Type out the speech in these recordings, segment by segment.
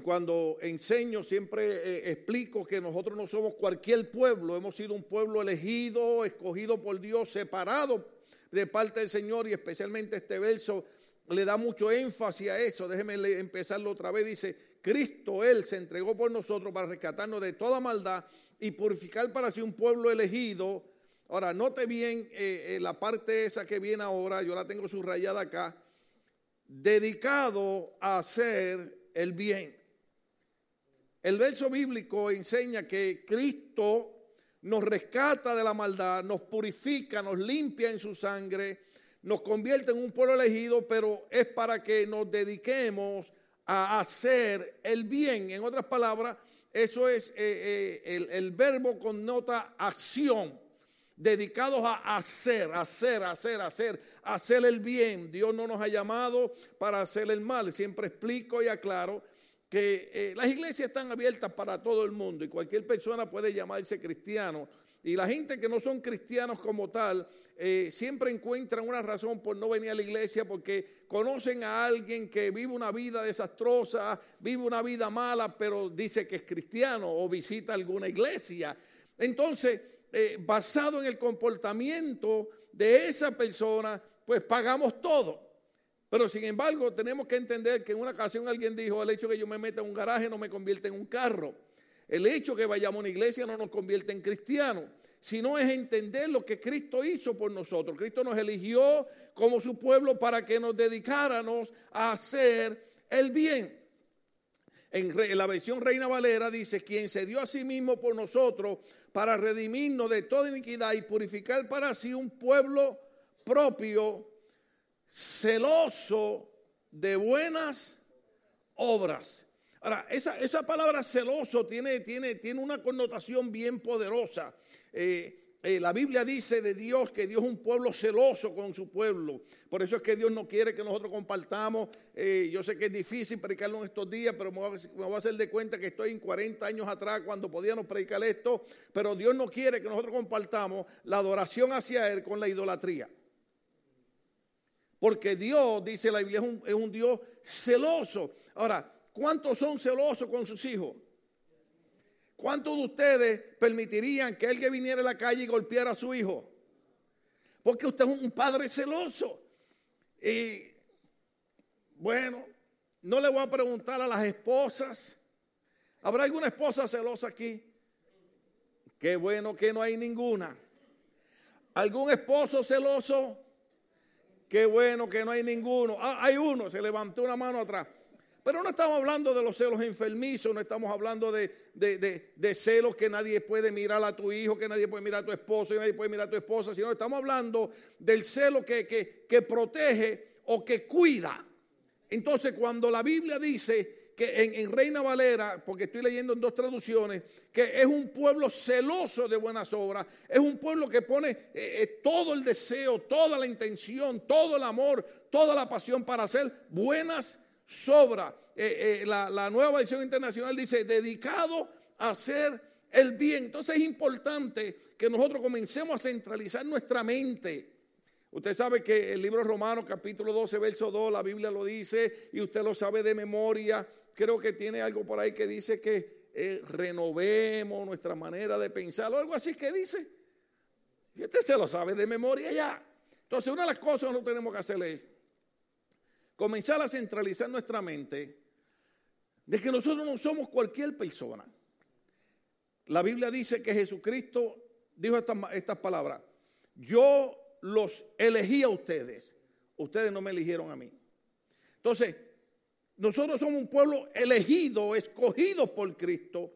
cuando enseño siempre eh, explico que nosotros no somos cualquier pueblo, hemos sido un pueblo elegido, escogido por Dios, separado de parte del Señor y especialmente este verso le da mucho énfasis a eso. Déjeme empezarlo otra vez. Dice, Cristo, Él se entregó por nosotros para rescatarnos de toda maldad y purificar para sí un pueblo elegido. Ahora, note bien eh, eh, la parte esa que viene ahora, yo la tengo subrayada acá, dedicado a hacer el bien. El verso bíblico enseña que Cristo nos rescata de la maldad, nos purifica, nos limpia en su sangre, nos convierte en un pueblo elegido, pero es para que nos dediquemos a hacer el bien. En otras palabras, eso es eh, eh, el, el, verbo connota acción, dedicados a hacer, hacer, hacer, hacer, hacer el bien. Dios no nos ha llamado para hacer el mal. Siempre explico y aclaro que eh, las iglesias están abiertas para todo el mundo y cualquier persona puede llamarse cristiano. Y la gente que no son cristianos como tal, eh, siempre encuentran una razón por no venir a la iglesia porque conocen a alguien que vive una vida desastrosa, vive una vida mala, pero dice que es cristiano o visita alguna iglesia. Entonces, eh, basado en el comportamiento de esa persona, pues pagamos todo. Pero sin embargo, tenemos que entender que en una ocasión alguien dijo, el hecho que yo me meta en un garaje no me convierte en un carro. El hecho que vayamos a una iglesia no nos convierte en cristianos, sino es entender lo que Cristo hizo por nosotros. Cristo nos eligió como su pueblo para que nos dedicáramos a hacer el bien. En la versión Reina Valera dice, quien se dio a sí mismo por nosotros para redimirnos de toda iniquidad y purificar para sí un pueblo propio celoso de buenas obras. Ahora, esa, esa palabra celoso tiene, tiene, tiene, una connotación bien poderosa. Eh, eh, la Biblia dice de Dios que Dios es un pueblo celoso con su pueblo. Por eso es que Dios no quiere que nosotros compartamos. Eh, yo sé que es difícil predicarlo en estos días, pero voy, a, me voy, a, hacer de cuenta que estoy en 40 años atrás cuando podíamos predicar esto. Pero Dios no quiere que nosotros compartamos la adoración hacia Él con la idolatría. Porque Dios, dice la Biblia, es un, Dios celoso. Ahora, ¿cuántos son celosos con sus hijos? ¿Cuántos de ustedes permitirían que alguien viniera a la calle y golpeara a su hijo? Porque usted es un padre celoso. Y bueno, no le voy a preguntar a las esposas. ¿Habrá alguna esposa celosa aquí? Qué bueno que no hay ninguna. ¿Algún esposo celoso? Qué bueno que no hay ninguno. Ah, hay uno, se levantó una mano atrás. Pero no estamos hablando de los celos enfermizos, no estamos hablando de, de, celos que nadie puede mirar a tu hijo, que nadie puede mirar a tu esposo y nadie puede mirar a tu esposa, sino estamos hablando del celo que, que, que protege o que cuida. Entonces, cuando la Biblia dice que en, Reina Valera, porque estoy leyendo en dos traducciones, que es un pueblo celoso de buenas obras, es un pueblo que pone eh, eh, todo el deseo, toda la intención, todo el amor, toda la pasión para hacer buenas obras. Eh, la, nueva versión internacional dice, dedicado a hacer el bien. Entonces es importante que nosotros comencemos a centralizar nuestra mente. Usted sabe que el libro romano capítulo 12, verso 2, la Biblia lo dice y usted lo sabe de memoria creo que tiene algo por ahí que dice que eh, renovemos nuestra manera de pensar, o algo así que dice. Y usted se lo sabe de memoria ya. Entonces, una de las cosas que tenemos que hacer es comenzar a centralizar nuestra mente de que nosotros no somos cualquier persona. La Biblia dice que Jesucristo dijo estas, estas palabras, yo los elegí a ustedes, ustedes no me eligieron a mí. Entonces, nosotros somos un pueblo elegido, escogido por Cristo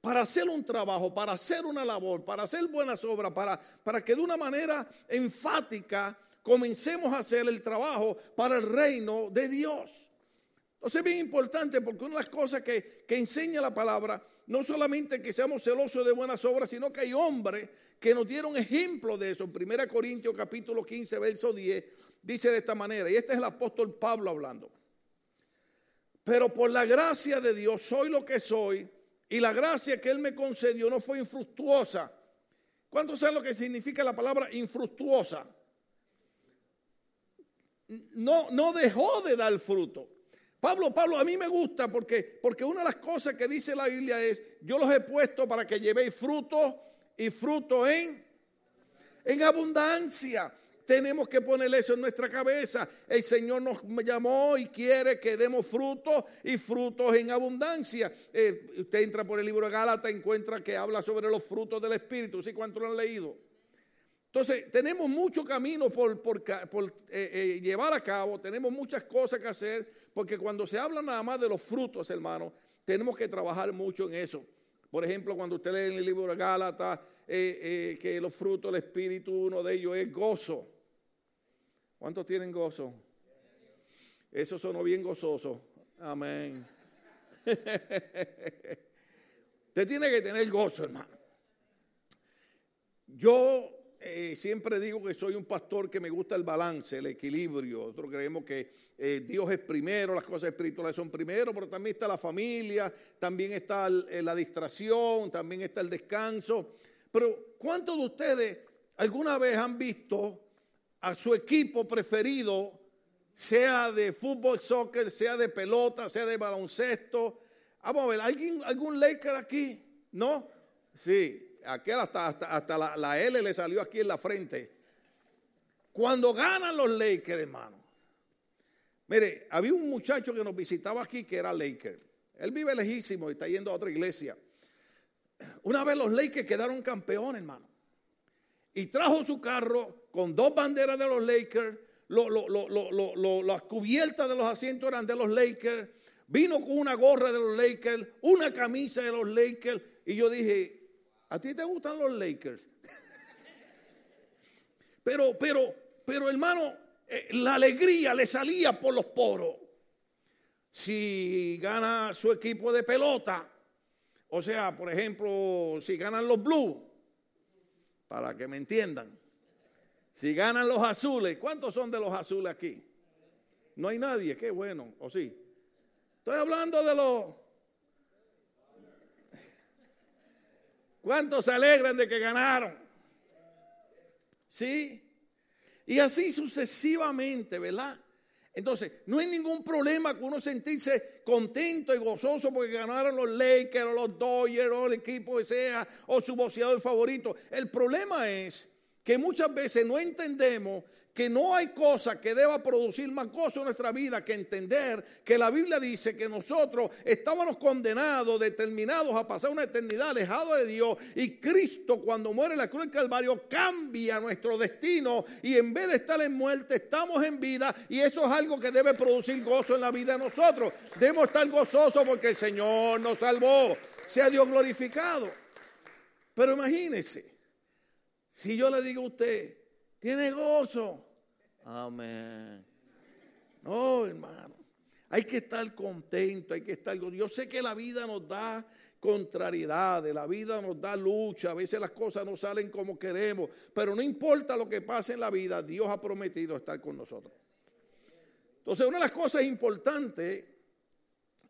para hacer un trabajo, para hacer una labor, para hacer buenas obras, para, para que de una manera enfática comencemos a hacer el trabajo para el reino de Dios. Entonces es bien importante porque una de las cosas que, que enseña la palabra, no solamente que seamos celosos de buenas obras, sino que hay hombres que nos dieron ejemplo de eso. En 1 Corintios capítulo 15, verso 10, dice de esta manera, y este es el apóstol Pablo hablando. Pero por la gracia de Dios soy lo que soy y la gracia que Él me concedió no fue infructuosa. ¿Cuántos saben lo que significa la palabra infructuosa? No, no dejó de dar fruto. Pablo, Pablo, a mí me gusta porque, porque una de las cosas que dice la Biblia es, yo los he puesto para que llevéis fruto y fruto en, en abundancia. Tenemos que poner eso en nuestra cabeza. El Señor nos llamó y quiere que demos frutos y frutos en abundancia. Eh, usted entra por el libro de Gálatas, encuentra que habla sobre los frutos del Espíritu. ¿Sí cuánto lo han leído? Entonces, tenemos mucho camino por, eh, eh, llevar a cabo, tenemos muchas cosas que hacer, porque cuando se habla nada más de los frutos, hermano, tenemos que trabajar mucho en eso. Por ejemplo, cuando usted lee en el libro de Gálatas eh, que los frutos del Espíritu, uno de ellos es gozo. ¿Cuántos tienen gozo? Eso sonó bien gozoso. Amén. Usted tiene que tener gozo, hermano. Yo eh, siempre digo que soy un pastor que me gusta el balance, el equilibrio. Nosotros creemos que eh, Dios es primero, las cosas espirituales son primero, pero también está la familia, también está eh, la distracción, también está el descanso. Pero ¿cuántos de ustedes alguna vez han visto a su equipo preferido, sea de fútbol, soccer, sea de pelota, sea de baloncesto? Vamos a ver, ¿alguien, ¿algún Laker aquí? ¿No? Sí, aquel hasta, hasta, la, L le salió aquí en la frente. Cuando ganan los Lakers, hermano. Mire, había un muchacho que nos visitaba aquí que era Laker. Él vive lejísimo y está yendo a otra iglesia. Una vez los Lakers quedaron campeones, hermano. Y trajo su carro con dos banderas de los Lakers. las cubiertas de los asientos eran de los Lakers. Vino con una gorra de los Lakers, una camisa de los Lakers. Y yo dije, ¿A ti te gustan los Lakers? pero, pero, pero hermano, eh, la alegría le salía por los poros. Si gana su equipo de pelota, o sea, por ejemplo, si ganan los Blues, para que me entiendan, si ganan los azules, ¿cuántos son de los azules aquí? No hay nadie, qué bueno, o sí. Estoy hablando de los ¿Cuántos se alegran de que ganaron? ¿Sí? Y así sucesivamente, ¿verdad? Entonces, no hay ningún problema con uno sentirse contento y gozoso porque ganaron los Lakers o los Dodgers o el equipo que sea o su boxeador favorito. El problema es que muchas veces no entendemos que no hay cosa que deba producir más gozo en nuestra vida que entender que la Biblia dice que nosotros estábamos condenados, determinados a pasar una eternidad alejados de Dios y Cristo cuando muere en la cruz del Calvario cambia nuestro destino y en vez de estar en muerte estamos en vida y eso es algo que debe producir gozo en la vida de nosotros. Debemos estar gozosos porque el Señor nos salvó, sea Dios glorificado. Pero imagínese, si yo le digo a usted, tiene gozo. Amén. No, hermano. Hay que estar contento, hay que estar. Yo sé que la vida nos da contrariedades, la vida nos da lucha, a veces las cosas no salen como queremos, pero no importa lo que pase en la vida, Dios ha prometido estar con nosotros. Entonces, una de las cosas importantes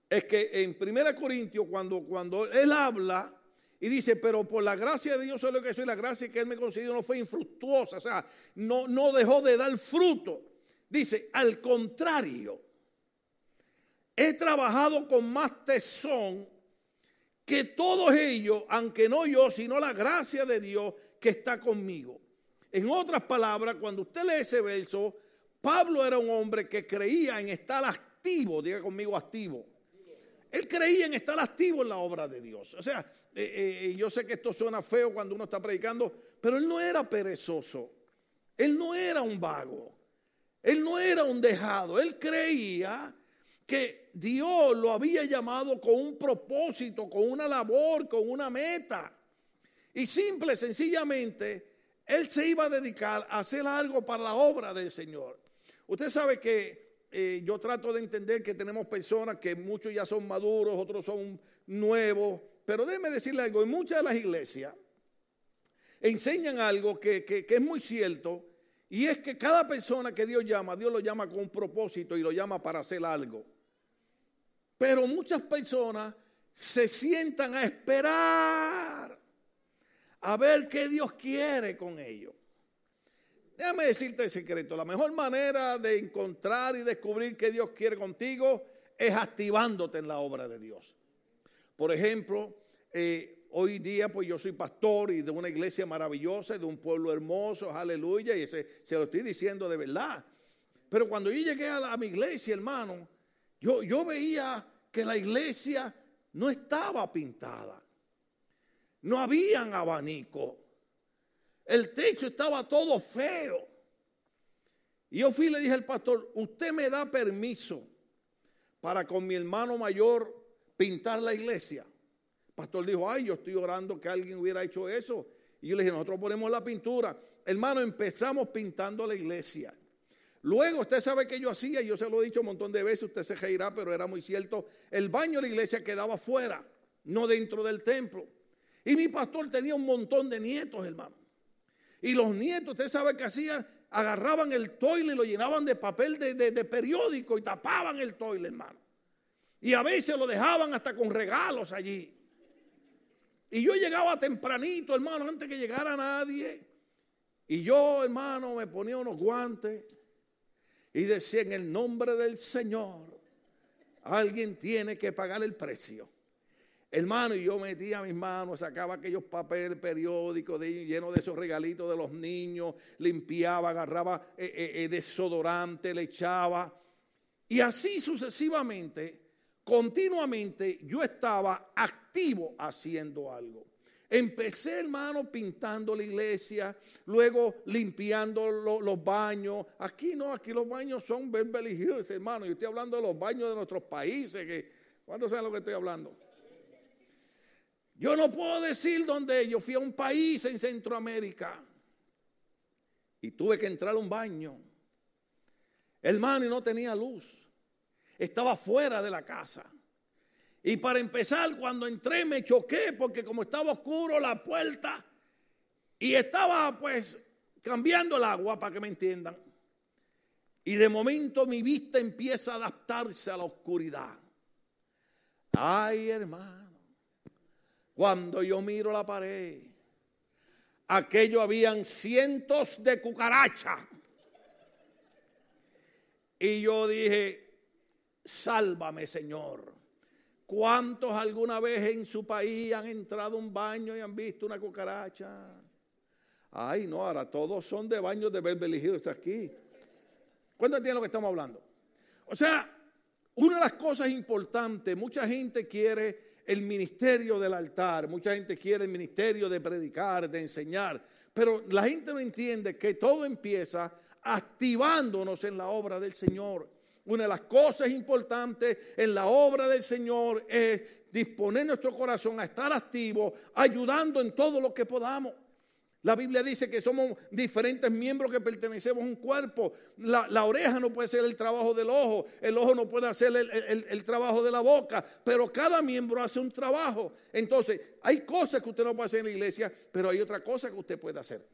es que en 1 Corintios, cuando, cuando él habla, y dice, pero por la gracia de Dios soy lo que soy, la gracia que Él me concedió no fue infructuosa, o sea, no, no dejó de dar fruto. Dice, al contrario, he trabajado con más tesón que todos ellos, aunque no yo, sino la gracia de Dios que está conmigo. En otras palabras, cuando usted lee ese verso, Pablo era un hombre que creía en estar activo, diga conmigo activo. Él creía en estar activo en la obra de Dios. O sea, eh, eh, yo sé que esto suena feo cuando uno está predicando, pero él no era perezoso. Él no era un vago. Él no era un dejado. Él creía que Dios lo había llamado con un propósito, con una labor, con una meta. Y simple, sencillamente, él se iba a dedicar a hacer algo para la obra del Señor. Usted sabe que eh, yo trato de entender que tenemos personas que muchos ya son maduros, otros son nuevos, pero déjeme decirle algo, en muchas de las iglesias enseñan algo que, es muy cierto, y es que cada persona que Dios llama, Dios lo llama con un propósito y lo llama para hacer algo. Pero muchas personas se sientan a esperar a ver qué Dios quiere con ellos. Déjame decirte el secreto, la mejor manera de encontrar y descubrir qué Dios quiere contigo es activándote en la obra de Dios. Por ejemplo, eh, hoy día pues yo soy pastor y de una iglesia maravillosa, de un pueblo hermoso, aleluya, y se, lo estoy diciendo de verdad. Pero cuando yo llegué a, mi iglesia, hermano, yo, yo veía que la iglesia no estaba pintada. No habían abanico. El techo estaba todo feo. Y yo fui y le dije al pastor, usted me da permiso para con mi hermano mayor pintar la iglesia. El pastor dijo, ay, yo estoy orando que alguien hubiera hecho eso. Y yo le dije, nosotros ponemos la pintura. Hermano, empezamos pintando la iglesia. Luego, usted sabe que yo hacía, yo se lo he dicho un montón de veces, usted se reirá, pero era muy cierto. El baño de la iglesia quedaba fuera, no dentro del templo. Y mi pastor tenía un montón de nietos, hermano. Y los nietos, usted sabe que hacían, agarraban el toile y lo llenaban de papel de, periódico y tapaban el toile, hermano. Y a veces lo dejaban hasta con regalos allí. Y yo llegaba tempranito, hermano, antes que llegara nadie. Y yo, hermano, me ponía unos guantes y decía en el nombre del Señor, alguien tiene que pagar el precio. Hermano, y yo metía mis manos, sacaba aquellos papeles periódicos llenos de esos regalitos de los niños, limpiaba, agarraba eh, eh, eh, desodorante, le echaba. Y así sucesivamente, continuamente, yo estaba activo haciendo algo. Empecé, hermano, pintando la iglesia, luego limpiando los baños. Aquí no, aquí los baños son Beverly hermano. Yo estoy hablando de los baños de nuestros países. Que, ¿Cuántos saben lo que estoy hablando? Yo no puedo decir dónde yo fui a un país en Centroamérica y tuve que entrar a un baño. Hermano, y no tenía luz. Estaba fuera de la casa. Y para empezar, cuando entré me choqué porque como estaba oscuro la puerta y estaba pues cambiando el agua para que me entiendan. Y de momento mi vista empieza a adaptarse a la oscuridad. Ay, hermano. Cuando yo miro la pared, aquello habían cientos de cucarachas. Y yo dije, sálvame Señor. ¿Cuántos alguna vez en su país han entrado a un baño y han visto una cucaracha? Ay, no, ahora todos son de baños de Beverly Hills aquí. ¿Cuántos entienden lo que estamos hablando? O sea, una de las cosas importantes, mucha gente quiere el ministerio del altar, mucha gente quiere el ministerio de predicar, de enseñar, pero la gente no entiende que todo empieza activándonos en la obra del Señor. Una de las cosas importantes en la obra del Señor es disponer nuestro corazón a estar activo, ayudando en todo lo que podamos. La Biblia dice que somos diferentes miembros que pertenecemos a un cuerpo. La, oreja no puede ser el trabajo del ojo, el ojo no puede hacer el, trabajo de la boca, pero cada miembro hace un trabajo. Entonces, hay cosas que usted no puede hacer en la iglesia, pero hay otra cosa que usted puede hacer.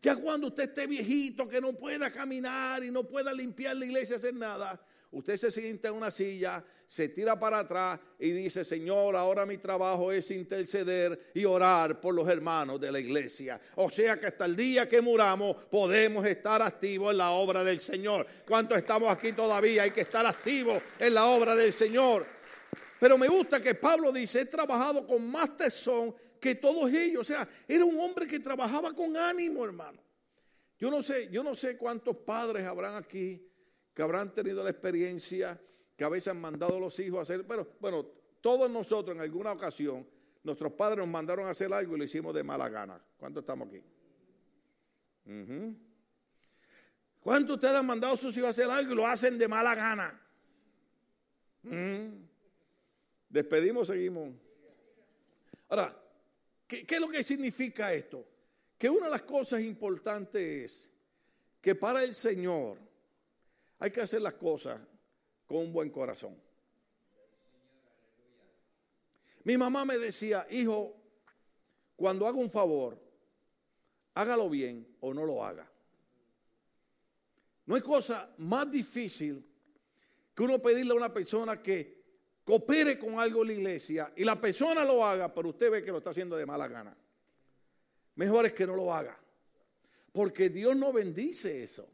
Ya cuando usted esté viejito, que no pueda caminar y no pueda limpiar la iglesia, hacer nada, usted se sienta en una silla, se tira para atrás y dice, Señor, ahora mi trabajo es interceder y orar por los hermanos de la iglesia. O sea que hasta el día que muramos podemos estar activos en la obra del Señor. ¿Cuántos estamos aquí todavía? Hay que estar activos en la obra del Señor. Pero me gusta que Pablo dice, he trabajado con más tesón que todos ellos. O sea, era un hombre que trabajaba con ánimo, hermano. Yo no sé, yo no sé cuántos padres habrán aquí que habrán tenido la experiencia que a veces han mandado a los hijos a hacer, pero bueno, todos nosotros en alguna ocasión, nuestros padres nos mandaron a hacer algo y lo hicimos de mala gana. ¿Cuántos estamos aquí? ¿Cuántos ustedes han mandado a sus hijos a hacer algo y lo hacen de mala gana? Despedimos, seguimos. Ahora, ¿qué, ¿qué es lo que significa esto? Que una de las cosas importantes es que para el Señor hay que hacer las cosas con un buen corazón. Mi mamá me decía, hijo, cuando haga un favor, hágalo bien o no lo haga. No hay cosa más difícil que uno pedirle a una persona que coopere con algo en la iglesia y la persona lo haga, pero usted ve que lo está haciendo de mala gana. Mejor es que no lo haga. Porque Dios no bendice eso.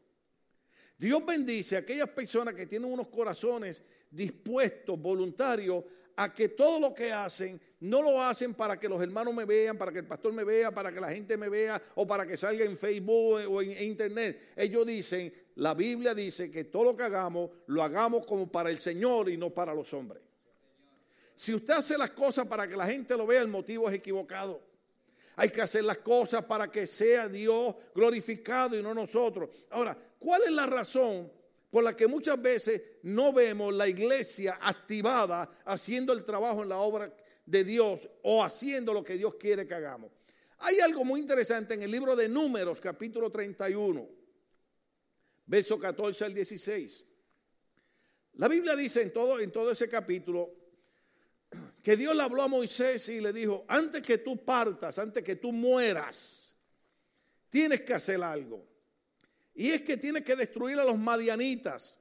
Dios bendice a aquellas personas que tienen unos corazones dispuestos, voluntarios, a que todo lo que hacen no lo hacen para que los hermanos me vean, para que el pastor me vea, para que la gente me vea o para que salga en Facebook o en internet. Ellos dicen, la Biblia dice que todo lo que hagamos lo hagamos como para el Señor y no para los hombres. Si usted hace las cosas para que la gente lo vea, el motivo es equivocado. Hay que hacer las cosas para que sea Dios glorificado y no nosotros. Ahora, ¿cuál es la razón por la que muchas veces no vemos la iglesia activada haciendo el trabajo en la obra de Dios o haciendo lo que Dios quiere que hagamos? Hay algo muy interesante en el libro de Números, capítulo 31, verso 14 al 16. La Biblia dice en todo, en todo ese capítulo, que Dios le habló a Moisés y le dijo, antes que tú partas, antes que tú mueras, tienes que hacer algo. Y es que tienes que destruir a los madianitas.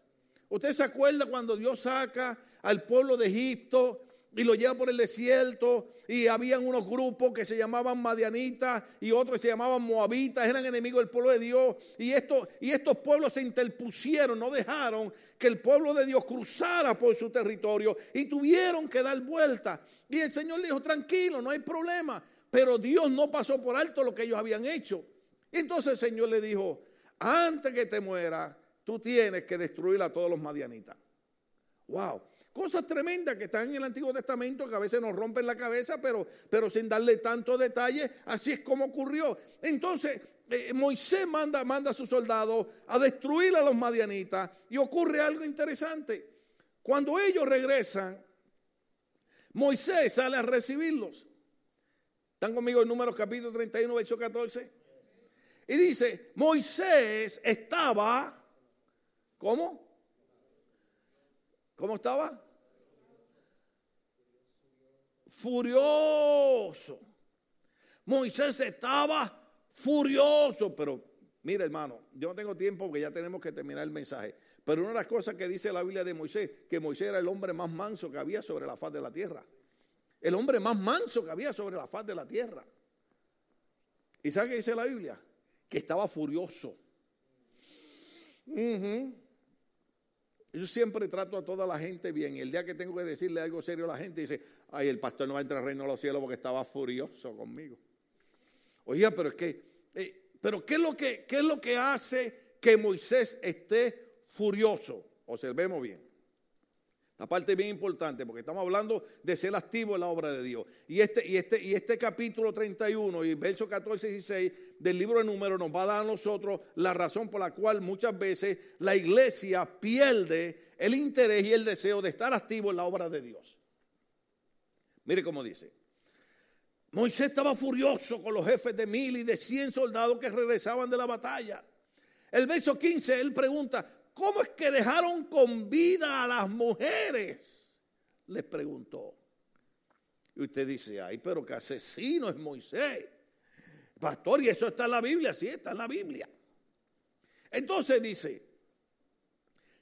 ¿Usted se acuerda cuando Dios saca al pueblo de Egipto y lo lleva por el desierto y habían unos grupos que se llamaban madianitas y otros se llamaban moabitas, eran enemigos del pueblo de Dios y, esto, y estos pueblos se interpusieron, no dejaron que el pueblo de Dios cruzara por su territorio y tuvieron que dar vuelta. Y el Señor le dijo, tranquilo, no hay problema, pero Dios no pasó por alto lo que ellos habían hecho. Y entonces el Señor le dijo, antes que te muera, tú tienes que destruir a todos los madianitas. Wow. Cosas tremendas que están en el Antiguo Testamento que a veces nos rompen la cabeza, pero, pero sin darle tanto detalle, así es como ocurrió. Entonces, eh, Moisés manda, manda a sus soldados a destruir a los madianitas y ocurre algo interesante. Cuando ellos regresan, Moisés sale a recibirlos. ¿Están conmigo en Números capítulo 31, verso 14? Y dice, Moisés estaba, ¿cómo? ¿Cómo estaba? Furioso. Moisés estaba furioso, pero mira hermano, yo no tengo tiempo porque ya tenemos que terminar el mensaje. Pero una de las cosas que dice la Biblia de Moisés, que Moisés era el hombre más manso que había sobre la faz de la tierra. El hombre más manso que había sobre la faz de la tierra. ¿Y sabe qué dice la Biblia? Que estaba furioso. Yo siempre trato a toda la gente bien. Y el día que tengo que decirle algo serio a la gente, dice, ay, el pastor no va a entrar al reino de los cielos porque estaba furioso conmigo. Oiga, pero es que, eh, pero ¿qué es, lo que, ¿qué es lo que hace que Moisés esté furioso? Observemos bien. La parte bien importante, porque estamos hablando de ser activo en la obra de Dios. Y este, y este, y este capítulo 31 y verso 14 y 16 del libro de números nos va a dar a nosotros la razón por la cual muchas veces la iglesia pierde el interés y el deseo de estar activo en la obra de Dios. Mire cómo dice. Moisés estaba furioso con los jefes de mil y de cien soldados que regresaban de la batalla. El verso 15, él pregunta, ¿cómo es que dejaron con vida a las mujeres? Les preguntó. Y usted dice, ay, pero que asesino es Moisés. Pastor, y eso está en la Biblia, sí, está en la Biblia. Entonces dice,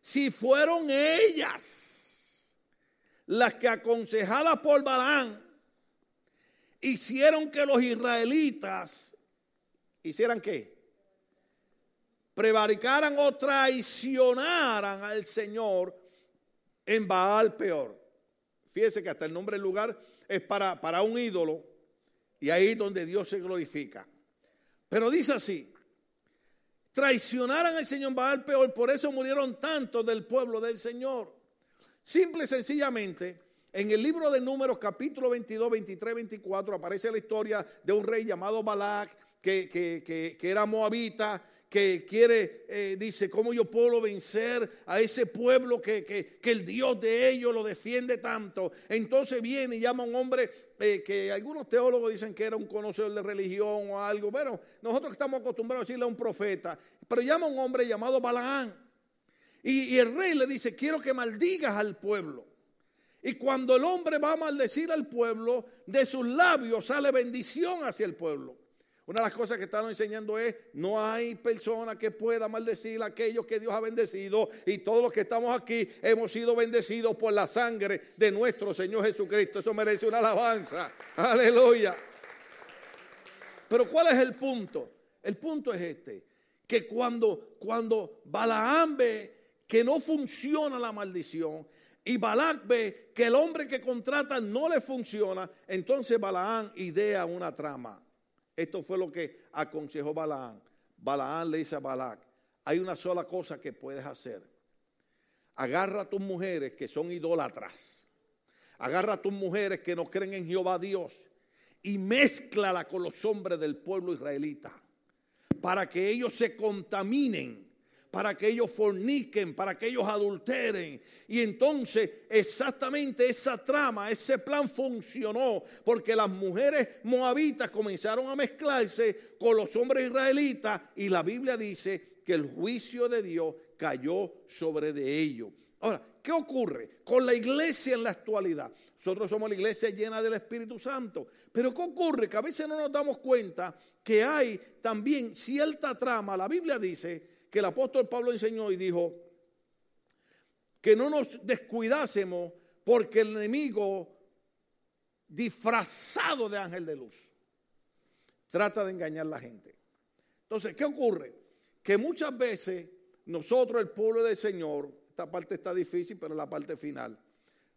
si fueron ellas las que aconsejadas por Balán hicieron que los israelitas hicieran qué? Prevaricaran o traicionaran al Señor en Baal peor. Fíjese que hasta el nombre del lugar es para, para un ídolo y ahí es donde Dios se glorifica. Pero dice así, traicionaran al Señor Baal peor, por eso murieron tantos del pueblo del Señor. Simple y sencillamente, en el libro de Números capítulo 22, 23, 24 aparece la historia de un rey llamado Balac que, que, que, que era moabita que quiere, eh, dice, ¿cómo yo puedo vencer a ese pueblo que, que, el Dios de ellos lo defiende tanto? Entonces viene y llama a un hombre eh, que algunos teólogos dicen que era un conocedor de religión o algo. Bueno, nosotros estamos acostumbrados a decirle a un profeta, pero llama a un hombre llamado Balaán. Y el rey le dice, quiero que maldigas al pueblo. Y cuando el hombre va a maldecir al pueblo, de sus labios sale bendición hacia el pueblo. Una de las cosas que están enseñando es, no hay persona que pueda maldecir a aquellos que Dios ha bendecido y todos los que estamos aquí hemos sido bendecidos por la sangre de nuestro Señor Jesucristo. Eso merece una alabanza. Aleluya. Pero ¿cuál es el punto? El punto es este, que cuando, cuando Balaam ve que no funciona la maldición y Balac ve que el hombre que contrata no le funciona, entonces Balaam idea una trama. Esto fue lo que aconsejó Balaam. Balaam le dice a Balac, hay una sola cosa que puedes hacer. Agarra a tus mujeres que son idólatras. Agarra a tus mujeres que no creen en Jehová Dios y mézclala con los hombres del pueblo israelita para que ellos se contaminen para que ellos forniquen, para que ellos adulteren. Y entonces exactamente esa trama, ese plan funcionó, porque las mujeres moabitas comenzaron a mezclarse con los hombres israelitas y la Biblia dice que el juicio de Dios cayó sobre de ellos. Ahora, ¿qué ocurre con la iglesia en la actualidad? Nosotros somos la iglesia llena del Espíritu Santo. Pero ¿qué ocurre? Que a veces no nos damos cuenta que hay también cierta trama. La Biblia dice que el apóstol Pablo enseñó y dijo que no nos descuidásemos porque el enemigo disfrazado de ángel de luz trata de engañar a la gente. Entonces, ¿qué ocurre? Que muchas veces nosotros, el pueblo del Señor, esta parte está difícil, pero la parte final,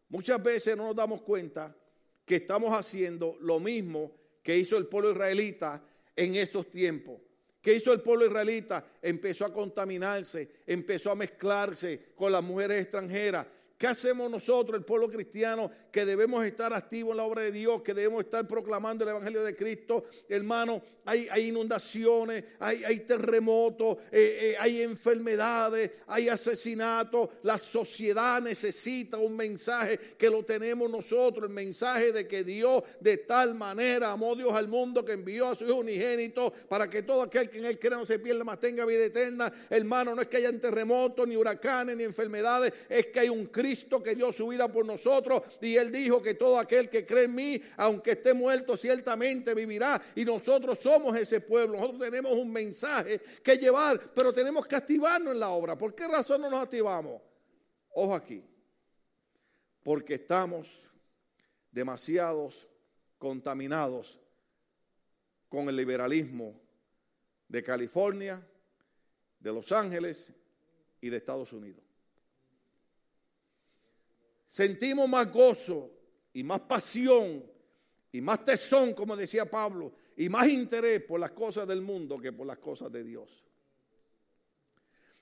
muchas veces no nos damos cuenta que estamos haciendo lo mismo que hizo el pueblo israelita en esos tiempos. ¿Qué hizo el pueblo israelita? Empezó a contaminarse, empezó a mezclarse con las mujeres extranjeras, ¿Qué hacemos nosotros, el pueblo cristiano, que debemos estar activos en la obra de Dios, que debemos estar proclamando el Evangelio de Cristo? Hermano, hay, inundaciones, hay, terremotos, eh, eh, hay enfermedades, hay asesinatos. La sociedad necesita un mensaje que lo tenemos nosotros, el mensaje de que Dios de tal manera amó Dios al mundo que envió a su Hijo unigénito para que todo aquel que en él crea no se pierda, más tenga vida eterna. Hermano, no es que haya terremotos, ni huracanes, ni enfermedades, es que hay un Cristo Cristo que dio su vida por nosotros y él dijo que todo aquel que cree en mí, aunque esté muerto, ciertamente vivirá. Y nosotros somos ese pueblo, nosotros tenemos un mensaje que llevar, pero tenemos que activarnos en la obra. ¿Por qué razón no nos activamos? Ojo aquí, porque estamos demasiados contaminados con el liberalismo de California, de Los Ángeles y de Estados Unidos sentimos más gozo y más pasión y más tesón, como decía Pablo, y más interés por las cosas del mundo que por las cosas de Dios.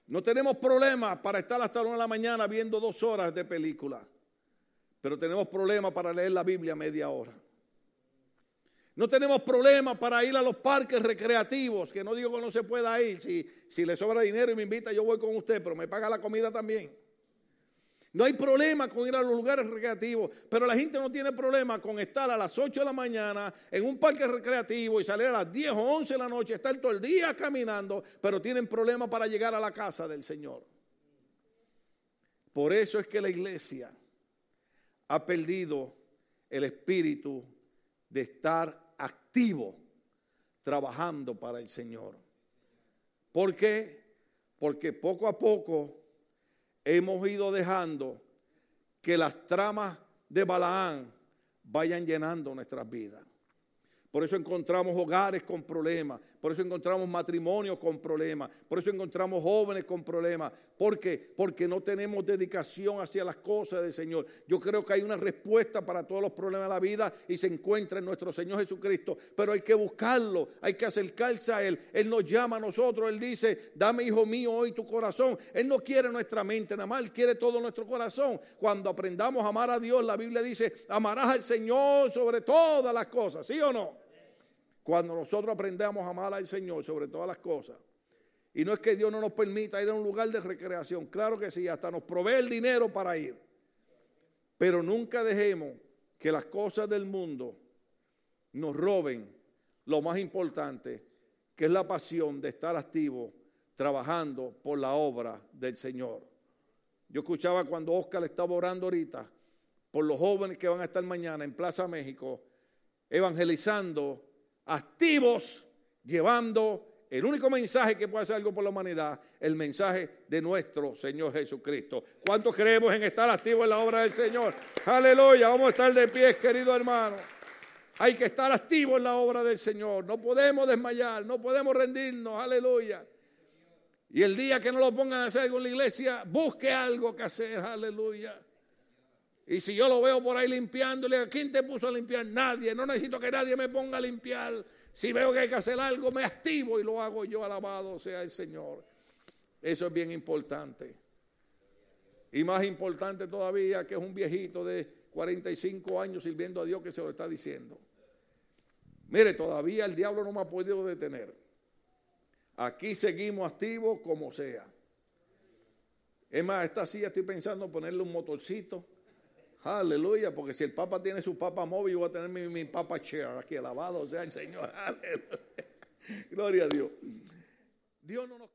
No tenemos problemas para estar hasta la una de la mañana viendo dos horas de película, pero tenemos problemas para leer la Biblia media hora. No tenemos problemas para ir a los parques recreativos, que no digo que no se pueda ir. Si, si le sobra dinero y me invita, yo voy con usted, pero me paga la comida también. No hay problema con ir a los lugares recreativos, pero la gente no tiene problema con estar a las 8 de la mañana en un parque recreativo y salir a las 10 o 11 de la noche, estar todo el día caminando, pero tienen problema para llegar a la casa del Señor. Por eso es que la iglesia ha perdido el espíritu de estar activo trabajando para el Señor. ¿Por qué? Porque poco a poco hemos ido dejando que las tramas de Balaán vayan llenando nuestras vidas. Por eso encontramos hogares con problemas, por eso encontramos matrimonios con problemas, por eso encontramos jóvenes con problemas. ¿Por qué? Porque no tenemos dedicación hacia las cosas del Señor. Yo creo que hay una respuesta para todos los problemas de la vida y se encuentra en nuestro Señor Jesucristo, pero hay que buscarlo, hay que acercarse a Él. Él nos llama a nosotros, Él dice, dame hijo mío hoy tu corazón. Él no quiere nuestra mente nada más, Él quiere todo nuestro corazón. Cuando aprendamos a amar a Dios, la Biblia dice, amarás al Señor sobre todas las cosas, ¿sí o no? Cuando nosotros aprendamos a amar al Señor sobre todas las cosas. Y no es que Dios no nos permita ir a un lugar de recreación. Claro que sí, hasta nos provee el dinero para ir. Pero nunca dejemos que las cosas del mundo nos roben lo más importante, que es la pasión de estar activo trabajando por la obra del Señor. Yo escuchaba cuando Oscar estaba orando ahorita por los jóvenes que van a estar mañana en Plaza México, evangelizando activos llevando el único mensaje que puede hacer algo por la humanidad, el mensaje de nuestro Señor Jesucristo. ¿Cuántos creemos en estar activos en la obra del Señor? Aleluya, vamos a estar de pie, querido hermano. Hay que estar activos en la obra del Señor. No podemos desmayar, no podemos rendirnos. Aleluya. Y el día que no lo pongan a hacer algo en la iglesia, busque algo que hacer, aleluya. Y si yo lo veo por ahí limpiándole, ¿quién te puso a limpiar? Nadie. No necesito que nadie me ponga a limpiar. Si veo que hay que hacer algo, me activo y lo hago yo, alabado sea el Señor. Eso es bien importante. Y más importante todavía que es un viejito de 45 años sirviendo a Dios que se lo está diciendo. Mire, todavía el diablo no me ha podido detener. Aquí seguimos activos como sea. Es más, esta silla estoy pensando ponerle un motorcito. Aleluya, porque si el Papa tiene su Papa móvil, yo voy a tener mi, Papa chair aquí, alabado sea el Señor. Aleluya. Gloria a Dios. Dios no nos